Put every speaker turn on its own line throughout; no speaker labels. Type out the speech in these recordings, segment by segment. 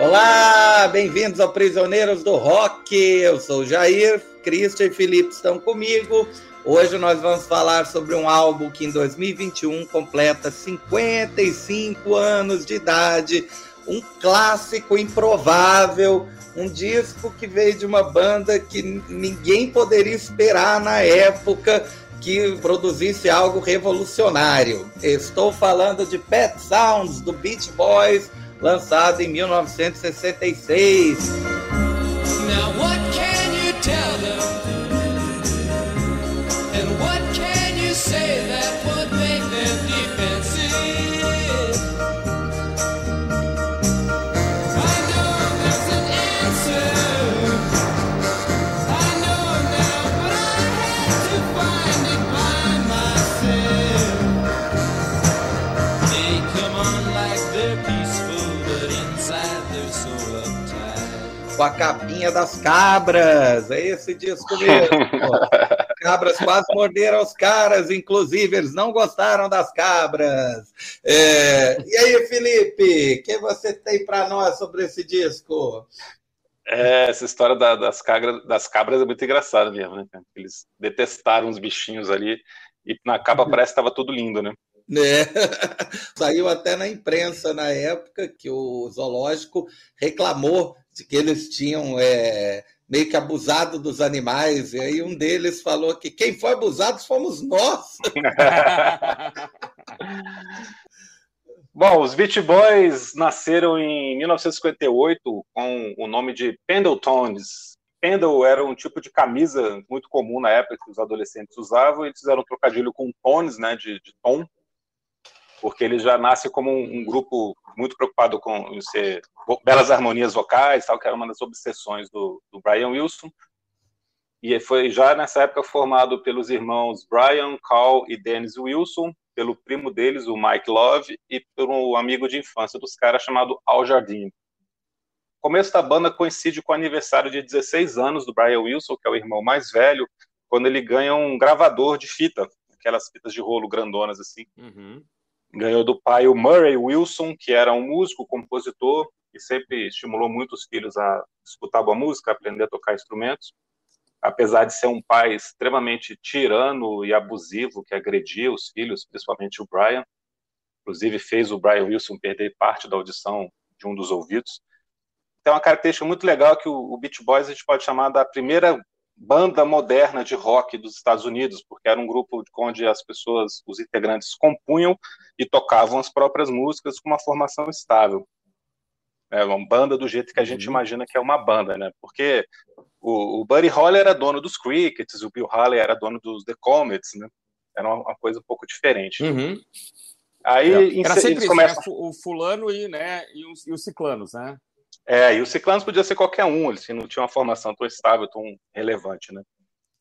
Olá, bem-vindos ao Prisioneiros do Rock. Eu sou Jair, Cristian e Felipe estão comigo. Hoje nós vamos falar sobre um álbum que em 2021 completa 55 anos de idade, um clássico improvável, um disco que veio de uma banda que ninguém poderia esperar na época que produzisse algo revolucionário. Estou falando de Pet Sounds do Beach Boys, lançado em 1966. Now what can you tell them? Com a capinha das cabras, é esse disco mesmo. cabras quase morderam os caras, inclusive eles não gostaram das cabras. É... E aí, Felipe, o que você tem para nós sobre esse disco?
É, essa história da, das, cabras, das cabras é muito engraçada mesmo, né? Eles detestaram os bichinhos ali e na capa parece que estava tudo lindo, né?
É. Saiu até na imprensa na época que o zoológico reclamou de que eles tinham é, meio que abusado dos animais, e aí um deles falou que quem foi abusado fomos nós.
Bom, os Beach Boys nasceram em 1958 com o nome de Pendletones. Pendle era um tipo de camisa muito comum na época que os adolescentes usavam, e eles fizeram um trocadilho com tones, né, de, de tom, porque ele já nasce como um, um, grupo muito preocupado com ser belas harmonias vocais, tal, que era uma das obsessões do, do, Brian Wilson. E foi já nessa época formado pelos irmãos Brian, Carl e Dennis Wilson, pelo primo deles, o Mike Love, e por um amigo de infância dos caras chamado Al Jardine. O começo da banda coincide com o aniversário de 16 anos do Brian Wilson, que é o irmão mais velho, quando ele ganha um gravador de fita, aquelas fitas de rolo grandonas assim. Uhum ganhou do pai o Murray Wilson, que era um músico, compositor, e sempre estimulou muito os filhos a escutar boa música, aprender a tocar instrumentos. Apesar de ser um pai extremamente tirano e abusivo, que agredia os filhos, principalmente o Brian, inclusive fez o Brian Wilson perder parte da audição de um dos ouvidos. Tem uma característica muito legal que o Beach Boys a gente pode chamar da primeira banda moderna de rock dos Estados Unidos, porque era um grupo onde as pessoas, os integrantes, compunham e tocavam as próprias músicas com uma formação estável. É uma banda do jeito que a gente uhum. imagina que é uma banda, né? Porque o, o Buddy Holly era dono dos Crickets, o Bill Haley era dono dos The Comets, né? Era uma, uma coisa um pouco diferente.
Uhum. Aí é. era sempre isso, começam... né? o fulano e, né, e, os, e os ciclanos, né?
É, e o Ciclanos podia ser qualquer um, ele não tinha uma formação tão estável, tão relevante, né?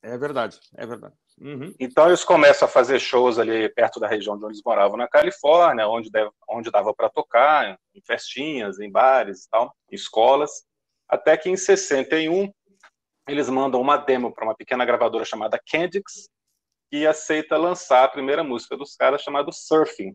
É verdade, é verdade. Uhum.
Então eles começam a fazer shows ali perto da região onde eles moravam, na Califórnia, onde, deve, onde dava para tocar, em festinhas, em bares e tal, em escolas. Até que em 61 eles mandam uma demo para uma pequena gravadora chamada Candix e aceita lançar a primeira música dos caras chamada Surfing.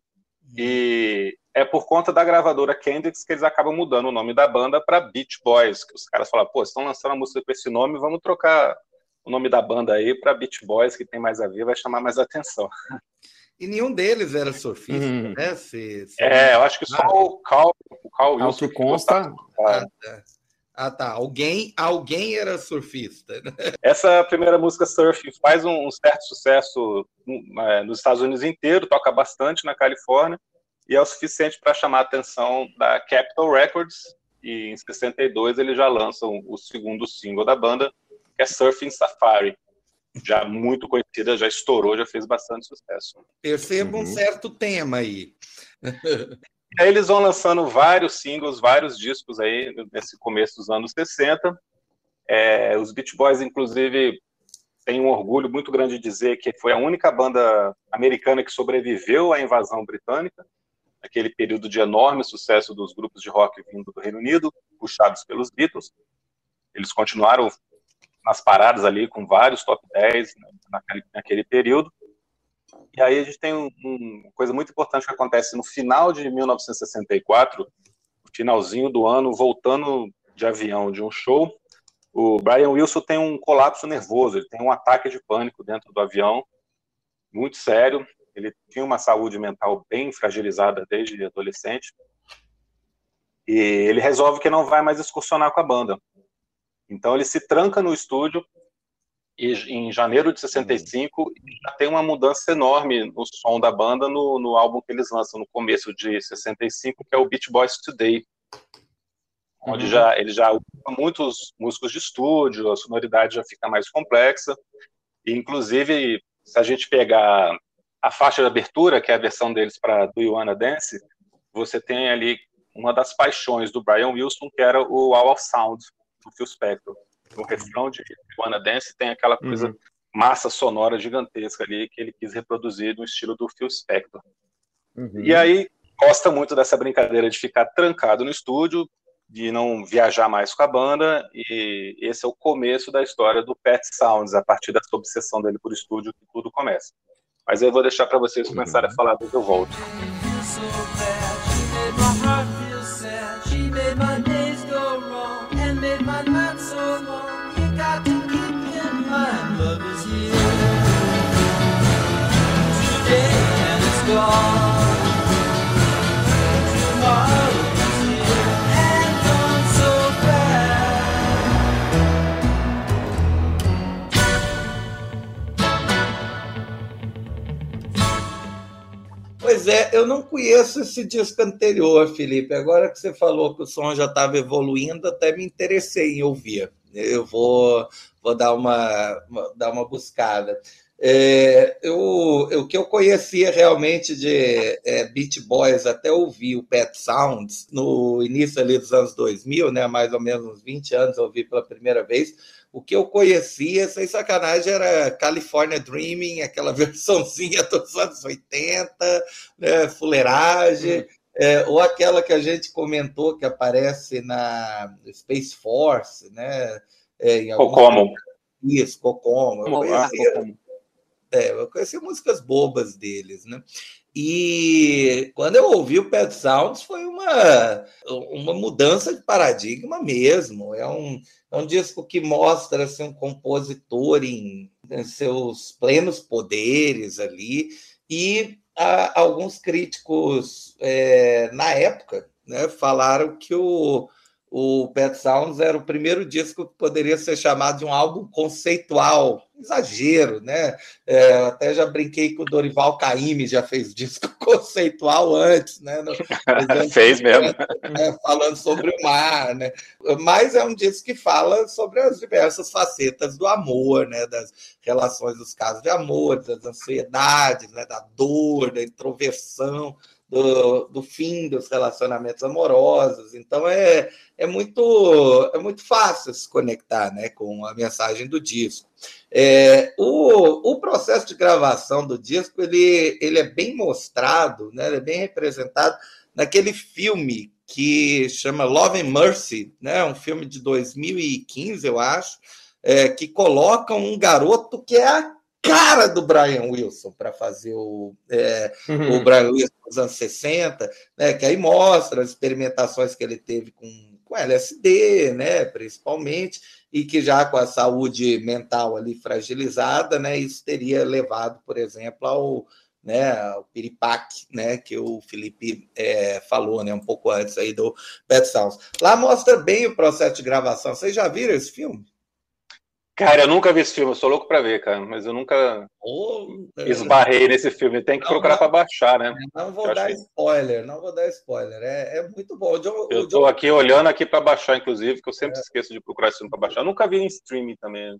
E é por conta da gravadora Kendricks que eles acabam mudando o nome da banda para Beach Boys, que os caras falam, pô, estão lançando a música com esse nome, vamos trocar o nome da banda aí para Beach Boys, que tem mais a ver, vai chamar mais atenção.
E nenhum deles era surfista, uhum. né?
Se, se... É, eu acho que só ah. o Cal, o Cal
Wilson. que consta.
Ah, tá. ah, tá. Alguém, alguém era surfista. Né?
Essa primeira música, Surf, faz um, um certo sucesso é, nos Estados Unidos inteiro, toca bastante na Califórnia e é o suficiente para chamar a atenção da Capitol Records. E em 62 eles já lançam o segundo single da banda, que é Surfing Safari. Já muito conhecida, já estourou, já fez bastante sucesso.
Percebo uhum. um certo tema aí.
aí eles vão lançando vários singles, vários discos aí nesse começo dos anos 60. É, os Beach Boys, inclusive, têm um orgulho muito grande de dizer que foi a única banda americana que sobreviveu à invasão britânica aquele período de enorme sucesso dos grupos de rock vindo do Reino Unido, puxados pelos Beatles. Eles continuaram nas paradas ali com vários top 10 naquele, naquele período. E aí a gente tem uma um, coisa muito importante que acontece no final de 1964. O finalzinho do ano, voltando de avião de um show, o Brian Wilson tem um colapso nervoso, ele tem um ataque de pânico dentro do avião, muito sério. Ele tinha uma saúde mental bem fragilizada desde adolescente. E ele resolve que não vai mais excursionar com a banda. Então ele se tranca no estúdio e em janeiro de 65 já tem uma mudança enorme no som da banda no, no álbum que eles lançam no começo de 65, que é o Beach Boys Today, onde uhum. já ele já usa muitos músicos de estúdio, a sonoridade já fica mais complexa. E, inclusive, se a gente pegar a faixa de abertura, que é a versão deles para Do You Wanna Dance, você tem ali uma das paixões do Brian Wilson, que era o Wall of Sound, do Phil Spector. No refrão de Do You Wanna Dance tem aquela coisa uhum. massa sonora gigantesca ali que ele quis reproduzir no estilo do Phil Spector. Uhum. E aí, gosta muito dessa brincadeira de ficar trancado no estúdio, de não viajar mais com a banda, e esse é o começo da história do Pet Sounds, a partir dessa obsessão dele por estúdio que tudo começa. Mas eu vou deixar para vocês começarem a falar depois eu volto.
Pois é, eu não conheço esse disco anterior, Felipe. Agora que você falou que o som já estava evoluindo, até me interessei em ouvir. Eu vou, vou dar, uma, dar uma buscada. É, eu, o que eu conhecia realmente de é, Beat Boys, até ouvir o Pet Sounds no início ali dos anos 2000, né, mais ou menos uns 20 anos, eu ouvi pela primeira vez o que eu conhecia, sem sacanagem, era California Dreaming, aquela versãozinha dos anos 80, né, fuleiragem, hum. é, ou aquela que a gente comentou que aparece na Space Force, né?
É, em Cocomo.
Isso, Cocomo. Eu conhecia, é, eu conhecia músicas bobas deles, né? E quando eu ouvi o Pet Sounds foi uma, uma mudança de paradigma mesmo. É um, é um disco que mostra assim, um compositor em, em seus plenos poderes ali. E a, alguns críticos é, na época né, falaram que o, o Pet Sounds era o primeiro disco que poderia ser chamado de um álbum conceitual exagero, né? É, até já brinquei que o Dorival Caymmi já fez disco conceitual antes, né? No,
fez mesmo.
É, falando sobre o mar, né? Mas é um disco que fala sobre as diversas facetas do amor, né? Das relações dos casos de amor, das ansiedades, né? Da dor, da introversão do, do fim dos relacionamentos amorosos. Então é, é, muito, é muito fácil se conectar né, com a mensagem do disco. É, o, o processo de gravação do disco ele, ele é bem mostrado, né, ele é bem representado naquele filme que chama Love and Mercy, né, um filme de 2015, eu acho, é, que coloca um garoto que é a cara do Brian Wilson para fazer o, é, uhum. o Brian Wilson nos anos 60, né, que aí mostra as experimentações que ele teve com, com LSD, né, principalmente, e que já com a saúde mental ali fragilizada, né, isso teria levado, por exemplo, ao né, o piripaque, né, que o Felipe é, falou, né, um pouco antes aí do Pet Sounds. Lá mostra bem o processo de gravação. Vocês já viram esse filme?
Cara, eu nunca vi esse filme, eu sou louco pra ver, cara, mas eu nunca oh, esbarrei nesse filme. Tem que não, procurar para baixar, né?
Não vou dar spoiler, não vou dar spoiler. É, é muito bom.
John, eu estou John... aqui olhando aqui para baixar, inclusive, que eu sempre é. esqueço de procurar esse filme para baixar. Eu nunca vi em streaming também.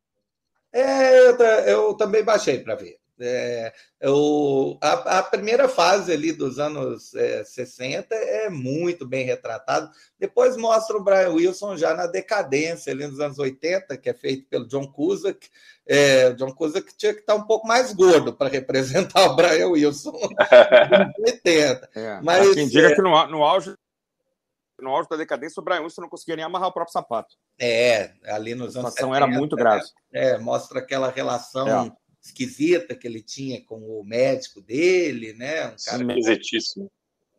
É, eu, eu também baixei para ver. É, o, a, a, primeira fase ali dos anos é, 60 é muito bem retratado. Depois mostra o Brian Wilson já na decadência ali nos anos 80, que é feito pelo John Cusack. É, John Cusack tinha que estar um pouco mais gordo para representar o Brian Wilson nos 80.
É, Mas quem diga é que no, no auge no auge da decadência, o Brian Wilson não conseguia nem amarrar o próprio sapato.
É, ali nos anos. A
situação 70, era muito grave.
É, mostra aquela relação é esquisita que ele tinha com o médico dele, né?
Um cara esquisitíssimo.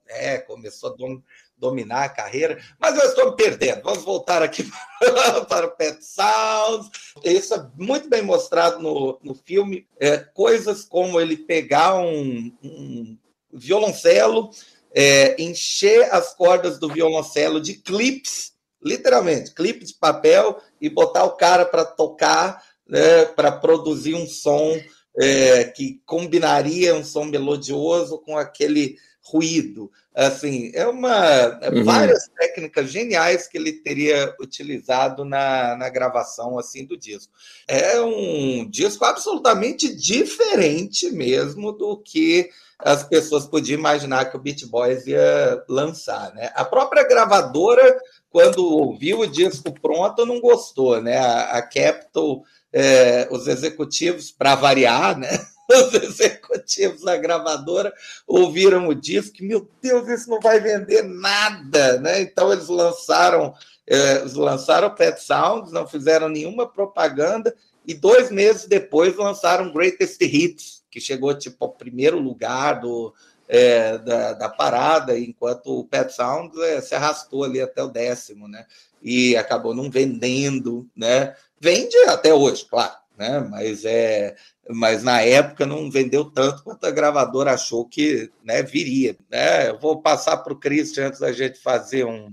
é, começou a dom, dominar a carreira, mas eu estou me perdendo. Vamos voltar aqui para o Pet Sounds. Isso é muito bem mostrado no, no filme. É, coisas como ele pegar um, um violoncelo, é, encher as cordas do violoncelo de clips, literalmente, clipe de papel, e botar o cara para tocar, né, para produzir um som é, que combinaria um som melodioso com aquele ruído. Assim, é uma é uhum. várias técnicas geniais que ele teria utilizado na, na gravação assim do disco. É um disco absolutamente diferente mesmo do que as pessoas podiam imaginar que o Beat Boys ia lançar, né? A própria gravadora, quando ouviu o disco pronto, não gostou, né? A, a Capitol, é, os executivos, para variar, né? Os executivos da gravadora ouviram o disco, meu Deus, isso não vai vender nada, né? Então eles lançaram, é, eles lançaram Pet Sounds, não fizeram nenhuma propaganda e dois meses depois lançaram Greatest Hits, que chegou tipo ao primeiro lugar do, é, da, da, parada, enquanto o Pet Sounds é, se arrastou ali até o décimo, né? E acabou não vendendo, né? Vende até hoje, claro, né? Mas é, mas na época não vendeu tanto quanto a gravadora achou que né, viria. Né? Eu vou passar para o Christian antes da gente fazer um,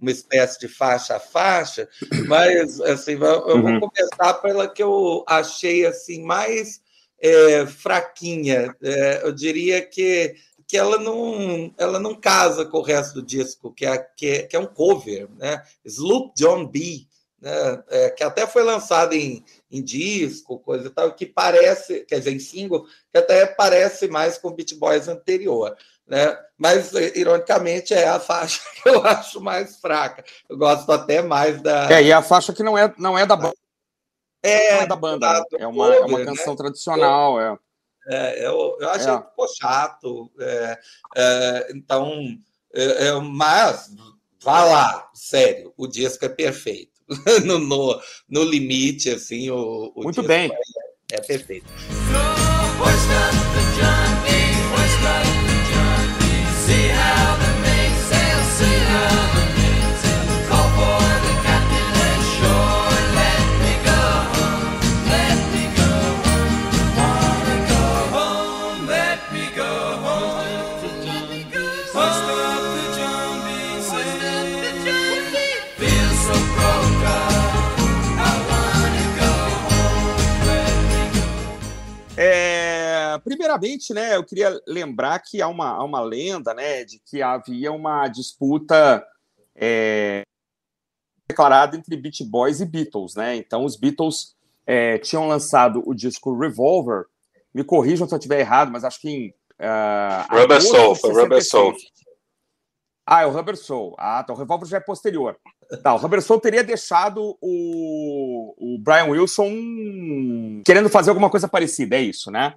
uma espécie de faixa a faixa, mas assim, eu uhum. vou começar pela que eu achei assim mais é, fraquinha. É, eu diria que, que ela, não, ela não casa com o resto do disco, que é, que é, que é um cover, né? Sloop John B., né? É, que até foi lançado em, em disco, coisa e tal, que parece, quer dizer, em single, que até parece mais com o Beat Boys anterior. Né? Mas, ironicamente, é a faixa que eu acho mais fraca. Eu gosto até mais da.
É, e a faixa que não é, não é da banda. É, é da banda, é uma, é uma né? canção né? tradicional. É.
É, eu, eu achei é. ficou chato. É, é, então, é, é, mas vá lá, sério, o disco é perfeito. no, no, no, limite, assim, o, o
Muito bem.
É, é perfeito.
Primeiramente, né, eu queria lembrar que há uma, há uma lenda, né, de que havia uma disputa é, declarada entre Beat Boys e Beatles, né? Então, os Beatles é, tinham lançado o disco Revolver. Me corrijam se eu estiver errado, mas acho que em
uh, Rubber Soul, foi Rubber Soul.
Ah, é o Rubber Soul. Ah, tá. O Revolver já é posterior. Tá, o Rubber Soul teria deixado o, o Brian Wilson querendo fazer alguma coisa parecida, é isso, né?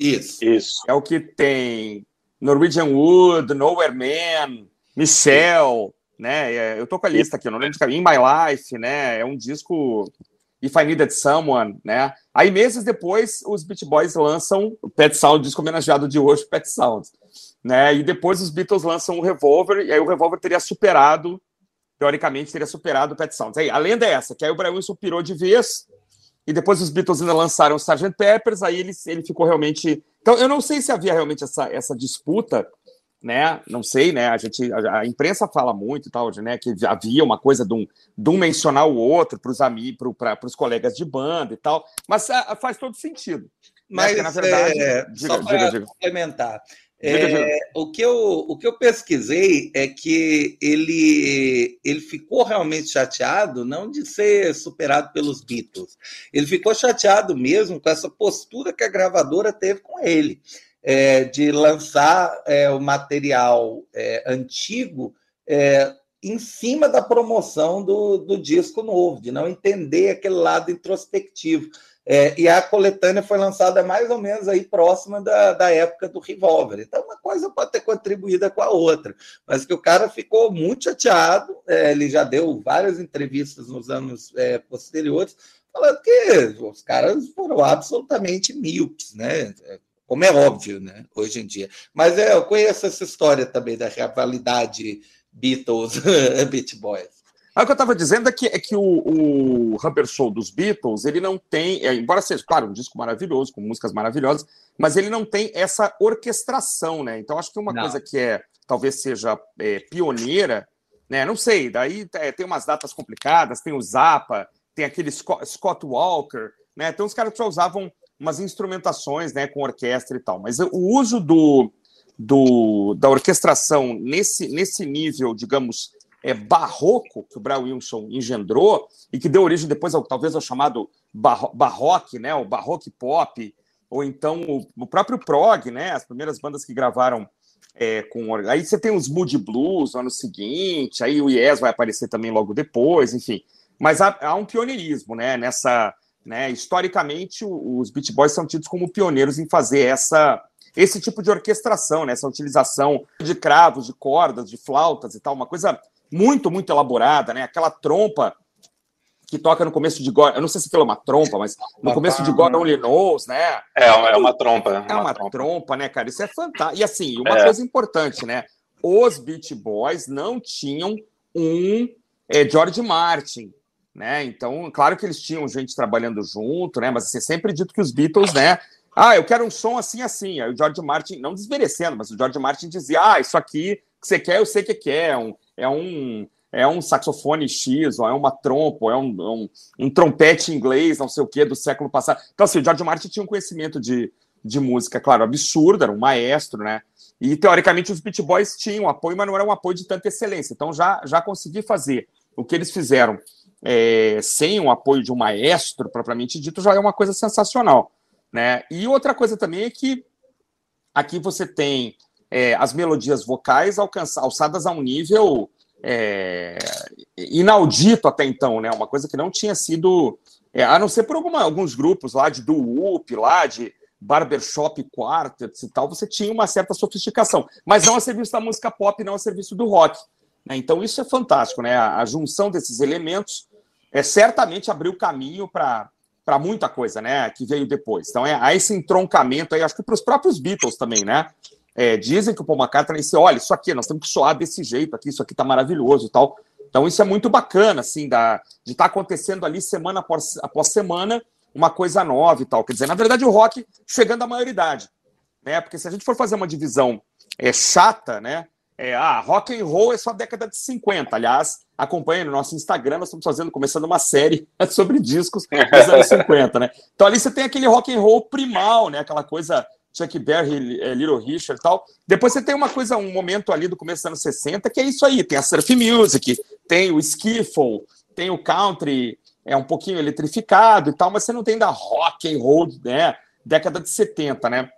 Isso.
Isso. É o que tem Norwegian Wood, Nowhere Man, Michelle, né? É, eu tô com a lista aqui, não lembro de In My Life, né? É um disco If I Needed Someone, né? Aí, meses depois, os Beat Boys lançam o Pet Sound, disco homenageado de hoje, Pet Sound. Né? E depois os Beatles lançam o Revolver, e aí o Revolver teria superado, teoricamente, teria superado o Pet Sounds. Aí, a lenda é essa, que aí o Brian Wilson pirou de vez, e depois os Beatles ainda lançaram o Sgt. Peppers, aí ele, ele ficou realmente. Então, eu não sei se havia realmente essa, essa disputa, né? Não sei, né? A gente, a, a imprensa fala muito e tal, né? Que havia uma coisa de um, de um mencionar o outro para os amigos, para os colegas de banda e tal, mas a, faz todo sentido.
Né? Mas, né? Porque, na verdade, é, diga, só para complementar, é, o, que eu, o que eu pesquisei é que ele, ele ficou realmente chateado, não de ser superado pelos Beatles, ele ficou chateado mesmo com essa postura que a gravadora teve com ele, é, de lançar é, o material é, antigo é, em cima da promoção do, do disco novo, de não entender aquele lado introspectivo. É, e a coletânea foi lançada mais ou menos aí próxima da, da época do Revolver. Então, uma coisa pode ter contribuído com a outra, mas que o cara ficou muito chateado. É, ele já deu várias entrevistas nos anos é, posteriores, falando que os caras foram absolutamente míopes, né? como é óbvio, né, hoje em dia. Mas é, eu conheço essa história também da rivalidade Beatles Beat Boys.
O que eu estava dizendo é que, é que o, o Rubber Soul dos Beatles, ele não tem, é, embora seja, claro, um disco maravilhoso, com músicas maravilhosas, mas ele não tem essa orquestração, né? Então, acho que uma não. coisa que é, talvez seja é, pioneira, né? Não sei, daí é, tem umas datas complicadas, tem o Zappa, tem aquele Scott, Scott Walker, né? Então, os caras já usavam umas instrumentações, né, com orquestra e tal. Mas o uso do, do, da orquestração nesse, nesse nível, digamos, é, barroco que o Brian Wilson engendrou e que deu origem depois ao, talvez ao chamado barro, barroque, né, o barroque pop, ou então o, o, próprio prog, né, as primeiras bandas que gravaram é, com aí você tem os Moody Blues no ano seguinte, aí o Yes vai aparecer também logo depois, enfim. Mas há, há um pioneirismo, né, nessa, né, historicamente os Beach Boys são tidos como pioneiros em fazer essa esse tipo de orquestração, né? essa utilização de cravos, de cordas, de flautas e tal, uma coisa muito, muito elaborada, né? Aquela trompa que toca no começo de God, eu não sei se aquilo é uma trompa, mas no começo de God Only Knows, né?
É, é uma trompa.
É uma, uma trompa. trompa. né, cara? Isso é fantástico. E assim, uma é. coisa importante, né? Os Beach Boys não tinham um é, George Martin, né? Então, claro que eles tinham gente trabalhando junto, né? Mas assim, é sempre dito que os Beatles, né? Ah, eu quero um som assim, assim. Aí o George Martin, não desmerecendo, mas o George Martin dizia: Ah, isso aqui que você quer, eu sei que quer. É um, é um, é um saxofone X, ou é uma trompa, ou é um, um, um trompete inglês, não sei o que, do século passado. Então, assim, o George Martin tinha um conhecimento de, de música, claro, absurdo, era um maestro, né? E teoricamente os Beat Boys tinham apoio, mas não era um apoio de tanta excelência. Então já, já consegui fazer o que eles fizeram é, sem o apoio de um maestro, propriamente dito, já é uma coisa sensacional. Né? E outra coisa também é que aqui você tem é, as melodias vocais alçadas a um nível é, inaudito até então, né? Uma coisa que não tinha sido, é, a não ser por alguma, alguns grupos lá de doo-wop, lá de barbershop quartets e tal, você tinha uma certa sofisticação, mas não a serviço da música pop, não a serviço do rock. Né? Então isso é fantástico, né? A, a junção desses elementos é certamente abriu caminho para para muita coisa, né, que veio depois. Então, é, há esse entroncamento aí, acho que para os próprios Beatles também, né? É, dizem que o Paul McCartney disse, olha, isso aqui, nós temos que soar desse jeito aqui, isso aqui tá maravilhoso e tal. Então, isso é muito bacana, assim, da, de estar tá acontecendo ali semana após, após semana uma coisa nova e tal. Quer dizer, na verdade, o rock chegando à maioridade, né? Porque se a gente for fazer uma divisão é, chata, né? É, ah, rock and roll é só década de 50. Aliás, acompanhe no nosso Instagram, nós estamos fazendo, começando uma série sobre discos dos anos 50, né? Então ali você tem aquele rock and roll primal, né? Aquela coisa Chuck Berry, é, Little Richard e tal. Depois você tem uma coisa, um momento ali do começo dos anos 60, que é isso aí, tem a surf music, tem o skiffle, tem o country, é um pouquinho eletrificado e tal, mas você não tem da rock and roll, né? Década de 70, né?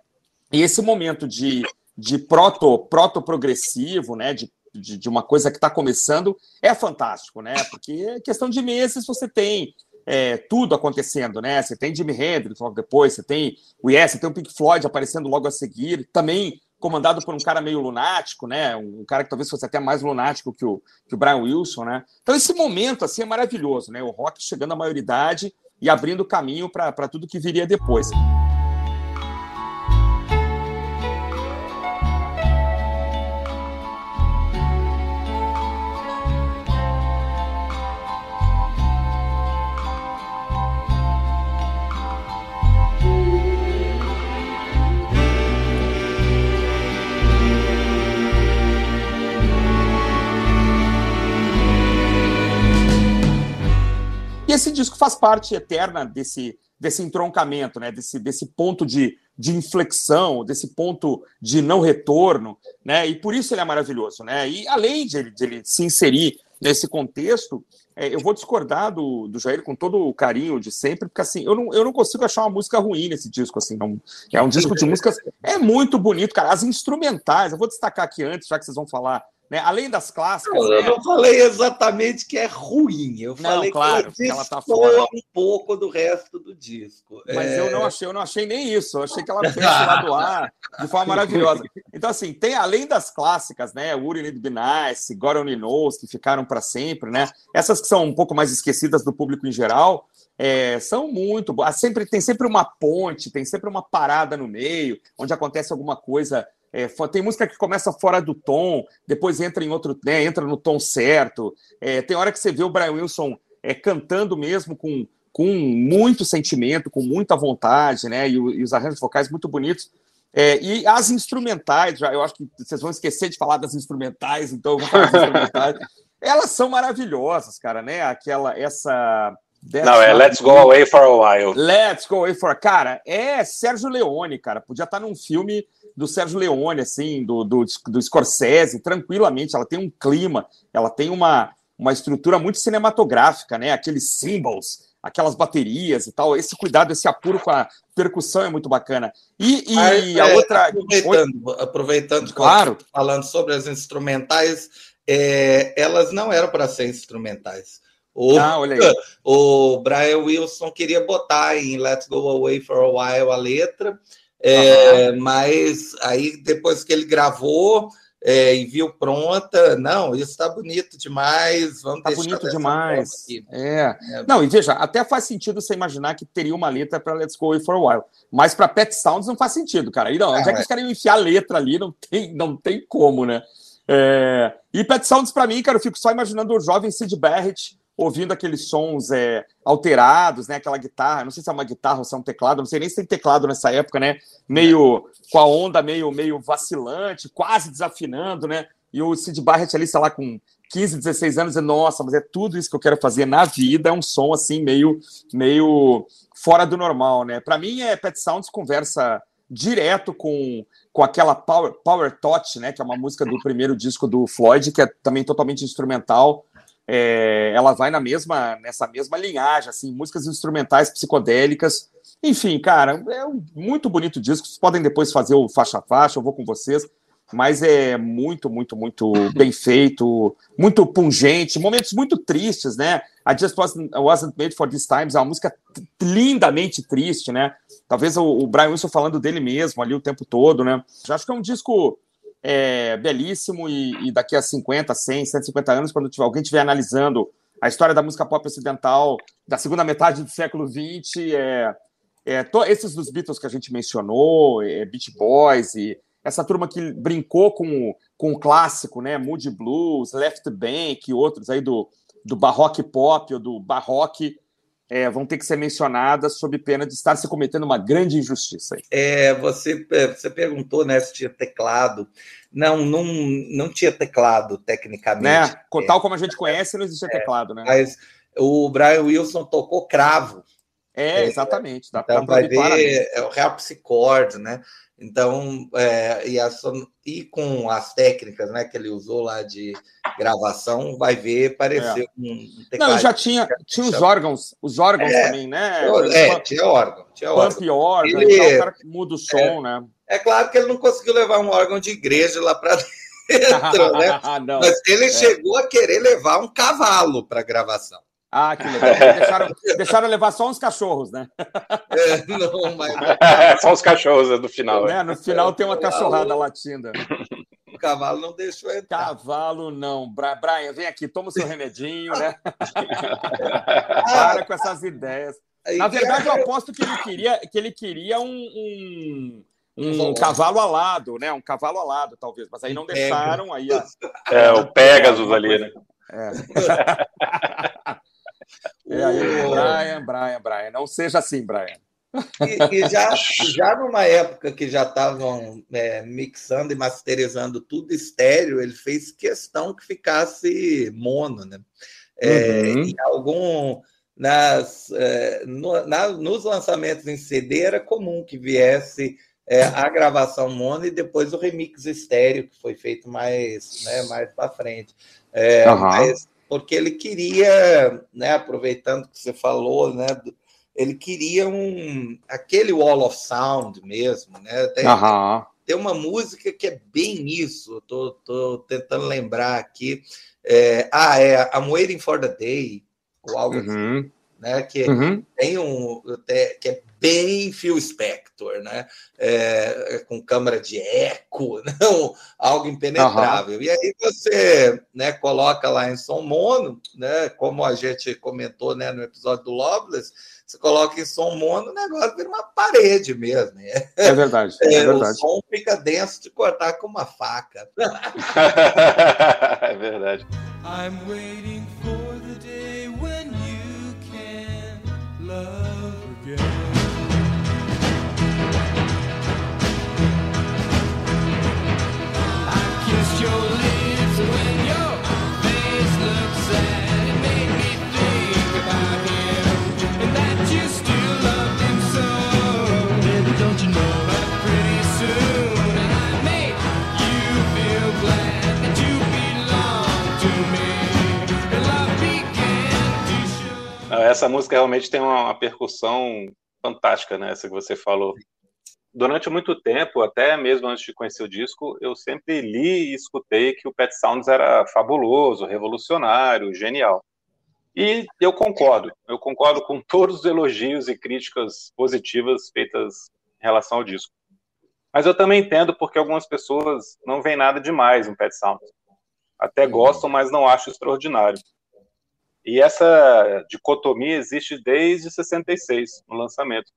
E esse momento de de proto, proto progressivo, né, de, de, de uma coisa que está começando, é fantástico, né? Porque questão de meses você tem é, tudo acontecendo, né? Você tem Jimi Hendrix logo depois, você tem o Yes, você tem o Pink Floyd aparecendo logo a seguir, também comandado por um cara meio lunático, né? Um cara que talvez fosse até mais lunático que o, que o Brian Wilson, né? Então esse momento assim é maravilhoso, né? O rock chegando à maioridade e abrindo caminho para tudo que viria depois. Faz parte eterna desse, desse entroncamento, né? desse, desse ponto de, de inflexão, desse ponto de não retorno, né? e por isso ele é maravilhoso. Né? E além de de ele se inserir nesse contexto, é, eu vou discordar do, do Jair com todo o carinho de sempre, porque assim, eu não, eu não consigo achar uma música ruim nesse disco, assim, não, é um disco de músicas, é muito bonito, cara, as instrumentais, eu vou destacar aqui antes, já que vocês vão falar Né? Além das clássicas.
Eu,
né?
eu não falei exatamente que é ruim. Eu
Não,
falei
claro,
que ela
ela tá fora.
um pouco do resto do disco.
Mas
É,
eu não achei, eu não achei nem isso. Eu achei que ela fez lá do ar de forma maravilhosa. Então, assim, tem além das clássicas, né? Woody Need Be Nice, God Only Knows, que ficaram para sempre, né? Essas que são um pouco mais esquecidas do público em geral, é, são muito boas. Sempre, tem sempre uma ponte, tem sempre uma parada no meio, onde acontece alguma coisa. É, tem música que começa fora do tom, depois entra em outro, né, entra no tom certo. É, tem hora que você vê o Brian Wilson é, cantando mesmo com, com muito sentimento, com muita vontade, né? E, e os arranjos vocais muito bonitos. É, e as instrumentais, já, eu acho que vocês vão esquecer de falar das instrumentais, então eu vou falar das instrumentais. Elas são maravilhosas, cara, né? Aquela, essa.
Não, é Let's Go Away for a While.
Let's Go Away for. Cara, é Sérgio Leone, cara. Podia estar num filme do Sérgio Leone, assim, do, do, do Scorsese, tranquilamente. Ela tem um clima, ela tem uma, uma estrutura muito cinematográfica, né? Aqueles symbols, aquelas baterias e tal. Esse cuidado, esse apuro com a percussão é muito bacana. E, e
Mas,
a
é,
outra.
Aproveitando, aproveitando
Claro.
falando sobre as instrumentais, é, elas não eram para ser instrumentais. O,
Ah,
o Brian Wilson queria botar em Let's Go Away for a While a letra, é, mas aí depois que ele gravou é, e viu pronta, não, isso está bonito demais, vamos
Tá
deixar
bonito demais.
aqui.
É. Não, e veja, até faz sentido você imaginar que teria uma letra para Let's Go Away for a While. Mas para Pet Sounds não faz sentido, cara. E não, onde é que
é.
os caras iam enfiar a letra ali? Não tem, não tem como, né? É, E Pet Sounds, para mim, cara, eu fico só imaginando o jovem Sid Barrett ouvindo aqueles sons é, alterados, né? Aquela guitarra, não sei se é uma guitarra ou se é um teclado, não sei nem se tem teclado nessa época, né? Meio com a onda meio, meio vacilante, quase desafinando, né? E o Sid Barrett ali, sei lá, com 15, 16 anos, e nossa, mas é tudo isso que eu quero fazer na vida, é um som assim meio meio fora do normal, né? Para mim, é Pet Sounds conversa direto com, com aquela Power, Power Touch, né? Que é uma música do primeiro disco do Floyd, que é também totalmente instrumental. É, ela vai na mesma nessa mesma linhagem, assim, músicas instrumentais psicodélicas. Enfim, cara, é um muito bonito disco. Vocês podem depois fazer o faixa a faixa, eu vou com vocês. Mas é muito, muito, muito bem feito, muito pungente, momentos muito tristes, né? I Just Wasn't, wasn't Made for These Times é uma música lindamente triste, né? Talvez o, o Brian Wilson falando dele mesmo ali o tempo todo, né? Já acho que é um disco é, belíssimo e, e daqui a 50, 100, 150 anos, quando tiver, alguém estiver analisando a história da música pop ocidental da segunda metade do século XX, é, é, to- esses dos Beatles que a gente mencionou, é, Beach Boys e essa turma que brincou com, com o clássico, né? Moody Blues, Left Bank e outros aí do, do barroque pop ou do barroque é, vão ter que ser mencionadas sob pena de estar se cometendo uma grande injustiça.
É, você, é, você perguntou né, se tinha teclado. Não, não, não tinha teclado, tecnicamente.
Né? Tal como a gente conhece, não existia teclado, né?
Mas o Brian Wilson tocou cravo.
É, exatamente. Dá
Então
pra
vai ver
claramente.
é o harpsichord, né? Então, é, e, a son- e com as técnicas né, que ele usou lá de gravação, vai ver parecer um, um
Não,
teclado.
e já tinha, tinha os órgãos, os órgãos
É.
também, né?
É, tinha órgão, tinha órgão.
Pump órgão,
Ele-
então o cara muda o som, né?
É claro que ele não conseguiu levar um órgão de igreja lá para dentro, né?
não.
Mas ele chegou a querer levar um cavalo para gravação.
Ah, que legal. Deixaram, deixaram levar só uns cachorros, né?
É, não, mas
Só os cachorros é do final.
Né? No final tem uma cachorrada latindo.
o cavalo não deixou entrar.
Cavalo não. Bra- Brian, vem aqui, toma o seu remedinho, né? Para com essas ideias. Na verdade, eu aposto que ele queria, que ele queria um, um, um cavalo alado, né? Um cavalo alado, talvez. Mas aí não deixaram. Aí, ó.
É, o Pegasus ali, né?
É, aí,
o-
Brian, Brian, Brian. Não seja assim, Brian.
E, e já, já numa época que já estavam é, mixando e masterizando tudo estéreo, ele fez questão que ficasse mono, né? É,
Uhum.
Em algum nas, é, no- na- nos lançamentos em CD era comum que viesse é, a gravação mono e depois o remix estéreo que foi feito mais, né, mais para frente. É,
Aham.
mas porque ele queria, né, aproveitando que você falou, né, ele queria um aquele wall of sound mesmo, né? Tem, tem uma música que é bem isso. Tô, tô tentando lembrar aqui. É, ah, é I'm Waiting for the Day, ou algo uhum. assim, né? Que uhum. tem um que é bem Phil Spector, né? É, com câmera de eco, não, algo impenetrável. Uhum. E aí você né, coloca lá em som mono, né? Como a gente comentou né, no episódio do Loveless, você coloca em som mono, o negócio vira uma parede mesmo.
Né? É verdade. É, é verdade.
O som fica denso de cortar com uma faca.
é verdade. I'm waiting for the day love Essa música realmente tem uma, uma percussão fantástica, né? Essa que você falou durante muito tempo, até mesmo antes de conhecer o disco, eu sempre li e escutei que o Pet Sounds era fabuloso, revolucionário, genial. E eu concordo, eu concordo com todos os elogios e críticas positivas feitas em relação ao disco. Mas eu também entendo porque algumas pessoas não veem nada demais no Pet Sounds. Até gostam, mas não acham extraordinário. E essa dicotomia existe desde 66, no lançamento.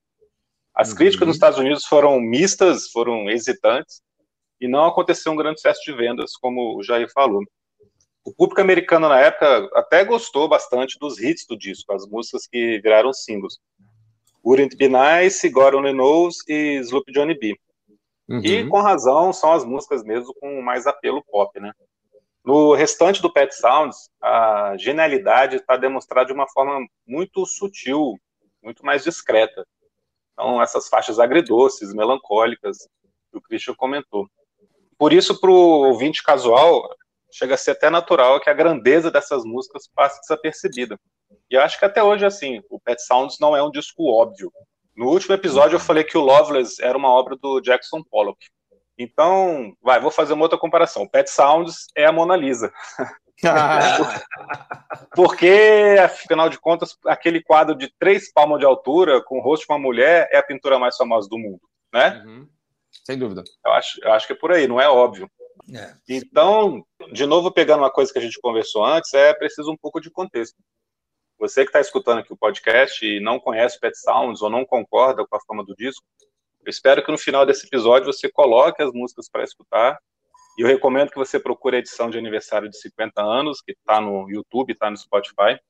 As uhum. críticas nos Estados Unidos foram mistas, foram hesitantes, e não aconteceu um grande sucesso de vendas, como o Jair falou. O público americano na época até gostou bastante dos hits do disco, as músicas que viraram singles. Wouldn't Be Nice, God Only Knows e Sloop Johnny B. Uhum. E com razão são as músicas mesmo com mais apelo pop, né? No restante do Pet Sounds, a genialidade está demonstrada de uma forma muito sutil, muito mais discreta. Então, essas faixas agridoces, melancólicas, que o Christian comentou. Por isso, para o ouvinte casual, chega a ser até natural que a grandeza dessas músicas passe desapercebida. E eu acho que até hoje, assim, o Pet Sounds não é um disco óbvio. No último episódio, eu falei que o Loveless era uma obra do Jackson Pollock. Então, vai, vou fazer uma outra comparação. O Pet Sounds é a Mona Lisa. Porque, afinal de contas, aquele quadro de três palmas de altura, com o rosto de uma mulher, é a pintura mais famosa do mundo, né? Uhum.
Sem dúvida.
Eu acho, eu acho que é por aí, não é óbvio. É. Então, de novo, pegando uma coisa que a gente conversou antes, é preciso um pouco de contexto. Você que está escutando aqui o podcast e não conhece Pet Sounds ou não concorda com a forma do disco, eu espero que no final desse episódio você coloque as músicas para escutar e eu recomendo que você procure a edição de aniversário de 50 anos, que está no YouTube, está no Spotify.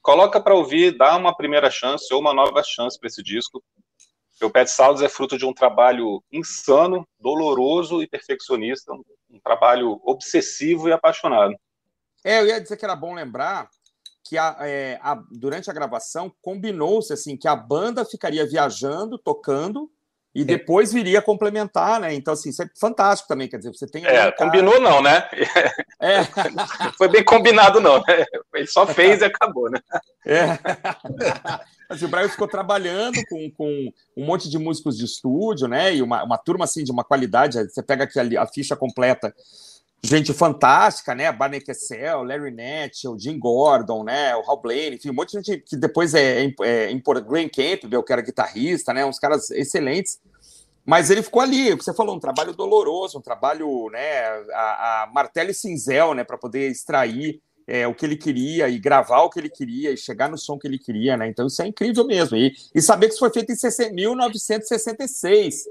Coloca para ouvir, dá uma primeira chance ou uma nova chance para esse disco. O Pet Sounds é fruto de um trabalho insano, doloroso e perfeccionista, um trabalho obsessivo e apaixonado.
É, eu ia dizer que era bom lembrar que a, é, a, durante a gravação combinou-se assim que a banda ficaria viajando, tocando, e depois viria complementar, né? Então, assim, isso é fantástico também, quer dizer, você tem...
É, combinou não, né? É. Foi bem combinado não, né? Ele só fez e acabou, né? É.
Assim, o Brian ficou trabalhando com, com um monte de músicos de estúdio, né? E uma, uma turma, assim, de uma qualidade, você pega aqui a, a ficha completa, gente fantástica, né? Barney Kessel, Larry o Jim Gordon, né? O Hal Blaine, enfim, um monte de gente que depois é, é, é Graham Campbell, que era guitarrista, né? Uns caras excelentes. Mas ele ficou ali, você falou, um trabalho doloroso, um trabalho, né, a, a martelo e cinzel, né, para poder extrair é, o que ele queria e gravar o que ele queria e chegar no som que ele queria, né? Então isso é incrível mesmo. E, e saber que isso foi feito em 1966,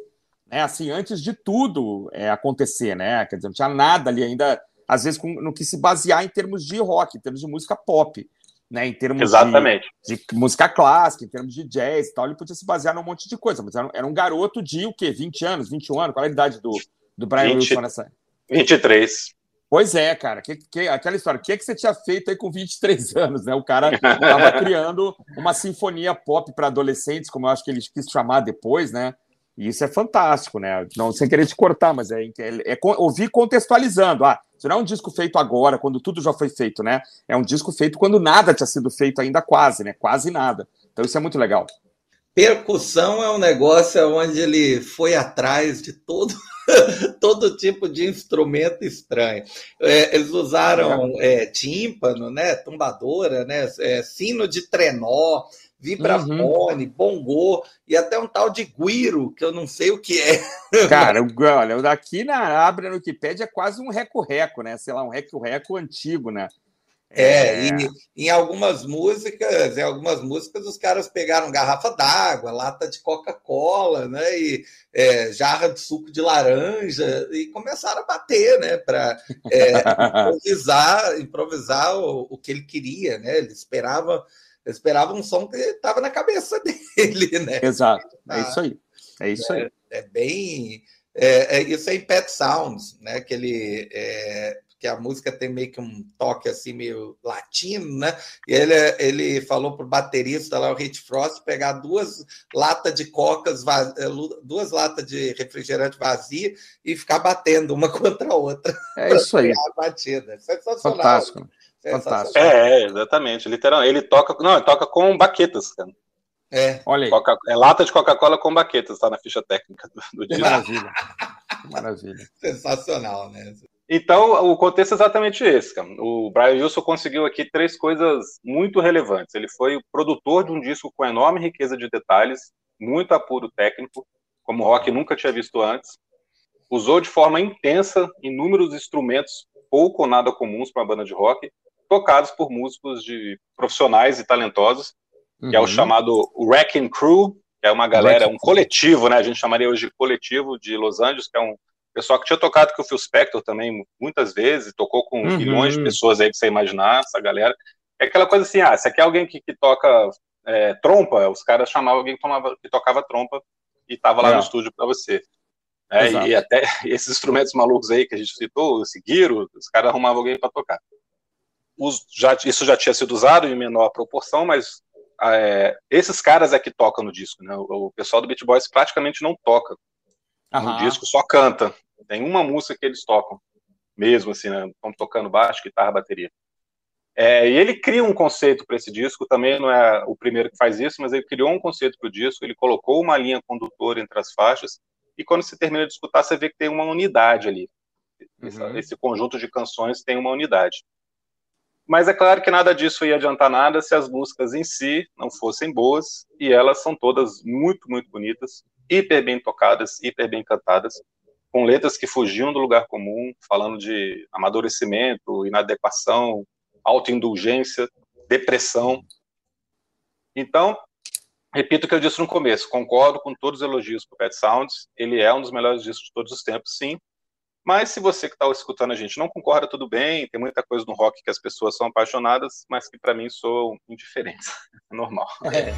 né? Assim, antes de tudo é, acontecer, né? Quer dizer, não tinha nada ali ainda, às vezes, com, no que se basear em termos de rock, em termos de música pop né, em termos
Exatamente.
De, de, música clássica, em termos de jazz e tal, ele podia se basear num monte de coisa, mas era, era um garoto de o quê? 20 anos, 21 anos? Qual é a idade do, do Brian 20, Wilson nessa?
23.
Pois é, cara, que, que, aquela história, o que, é que você tinha feito aí com 23 anos, né? O cara estava criando uma sinfonia pop para adolescentes, como eu acho que ele quis chamar depois, né? E isso é fantástico, né? Não sem querer te cortar, mas é, é, é ouvir contextualizando. Ah, isso não é um disco feito agora, quando tudo já foi feito, né? É um disco feito quando nada tinha sido feito ainda quase, né? Quase nada. Então isso é muito legal.
percussão é um negócio onde ele foi atrás de todo todo tipo de instrumento estranho. É, eles usaram é, tímpano, né, tumbadora, né, é, sino de trenó, vibrafone, uhum. bongô e até um tal de guiro, que eu não sei o que é.
Cara, olha, daqui na Abra no Wikipedia é quase um reco-reco, né? Sei lá, um reco-reco antigo, né?
É, é. E, em algumas músicas, em algumas músicas, os caras pegaram garrafa d'água, lata de Coca-Cola, né? E é, jarra de suco de laranja e começaram a bater, né? Para é, improvisar, improvisar o, o, que ele queria, né? Ele esperava, ele esperava um som que estava na cabeça dele, né?
Exato. É isso aí. É isso aí.
É, é bem. É, é, isso é em Pet Sounds, né? Que ele é, que a música tem meio que um toque assim meio latino, né? E ele, ele falou pro baterista lá, o Hit Frost, pegar duas latas de cocas, eh, duas latas de refrigerante vazia e ficar batendo uma contra a outra.
É isso aí.
A batida. Sensacional.
Fantástico. Fantástico.
É, é, exatamente. Literalmente. Ele toca, não, ele toca com baquetas, cara.
É.
Olha aí. Coca, é lata de Coca-Cola com baquetas, tá na ficha técnica do, do
disco. Maravilha. Maravilha.
Sensacional, né?
Então, o contexto é exatamente esse, cara. O Brian Wilson conseguiu aqui três coisas muito relevantes. Ele foi o produtor de um disco com enorme riqueza de detalhes, muito apuro técnico, como o rock nunca tinha visto antes. Usou de forma intensa inúmeros instrumentos pouco ou nada comuns para uma banda de rock, tocados por músicos de profissionais e talentosos, uhum. que é o uhum. chamado Wrecking Crew, que é uma galera, um coletivo, né? A gente chamaria hoje de coletivo de Los Angeles, que é um pessoal que tinha tocado com o Phil Spector também muitas vezes, tocou com uhum. milhões de pessoas aí que você imaginar, essa galera. É aquela coisa assim, ah, se aqui é alguém que, que toca é, trompa, os caras chamavam alguém que, tomava, que tocava trompa e tava lá é. no estúdio para você. É, e até esses instrumentos malucos aí que a gente citou, o Seguiro, os caras arrumavam alguém para tocar. Já, isso já tinha sido usado em menor proporção, mas é, esses caras é que tocam no disco, né? O, o pessoal do Beat Boys praticamente não toca no disco, só canta. Tem uma música que eles tocam, mesmo assim, né? Estão tocando baixo, guitarra, bateria. É, e ele cria um conceito para esse disco, também não é o primeiro que faz isso, mas ele criou um conceito para o disco, ele colocou uma linha condutora entre as faixas, e quando você termina de escutar, você vê que tem uma unidade ali. Uhum. Esse conjunto de canções tem uma unidade. Mas é claro que nada disso ia adiantar nada se as músicas em si não fossem boas, e elas são todas muito, muito bonitas, hiper bem tocadas, hiper bem cantadas com letras que fugiam do lugar comum, falando de amadurecimento, inadequação, autoindulgência, depressão. Então, repito o que eu disse no começo, concordo com todos os elogios para o Pet Sounds, ele é um dos melhores discos de todos os tempos, sim, mas se você que está escutando a gente não concorda, tudo bem, tem muita coisa no rock que as pessoas são apaixonadas, mas que para mim sou indiferente, é normal. É.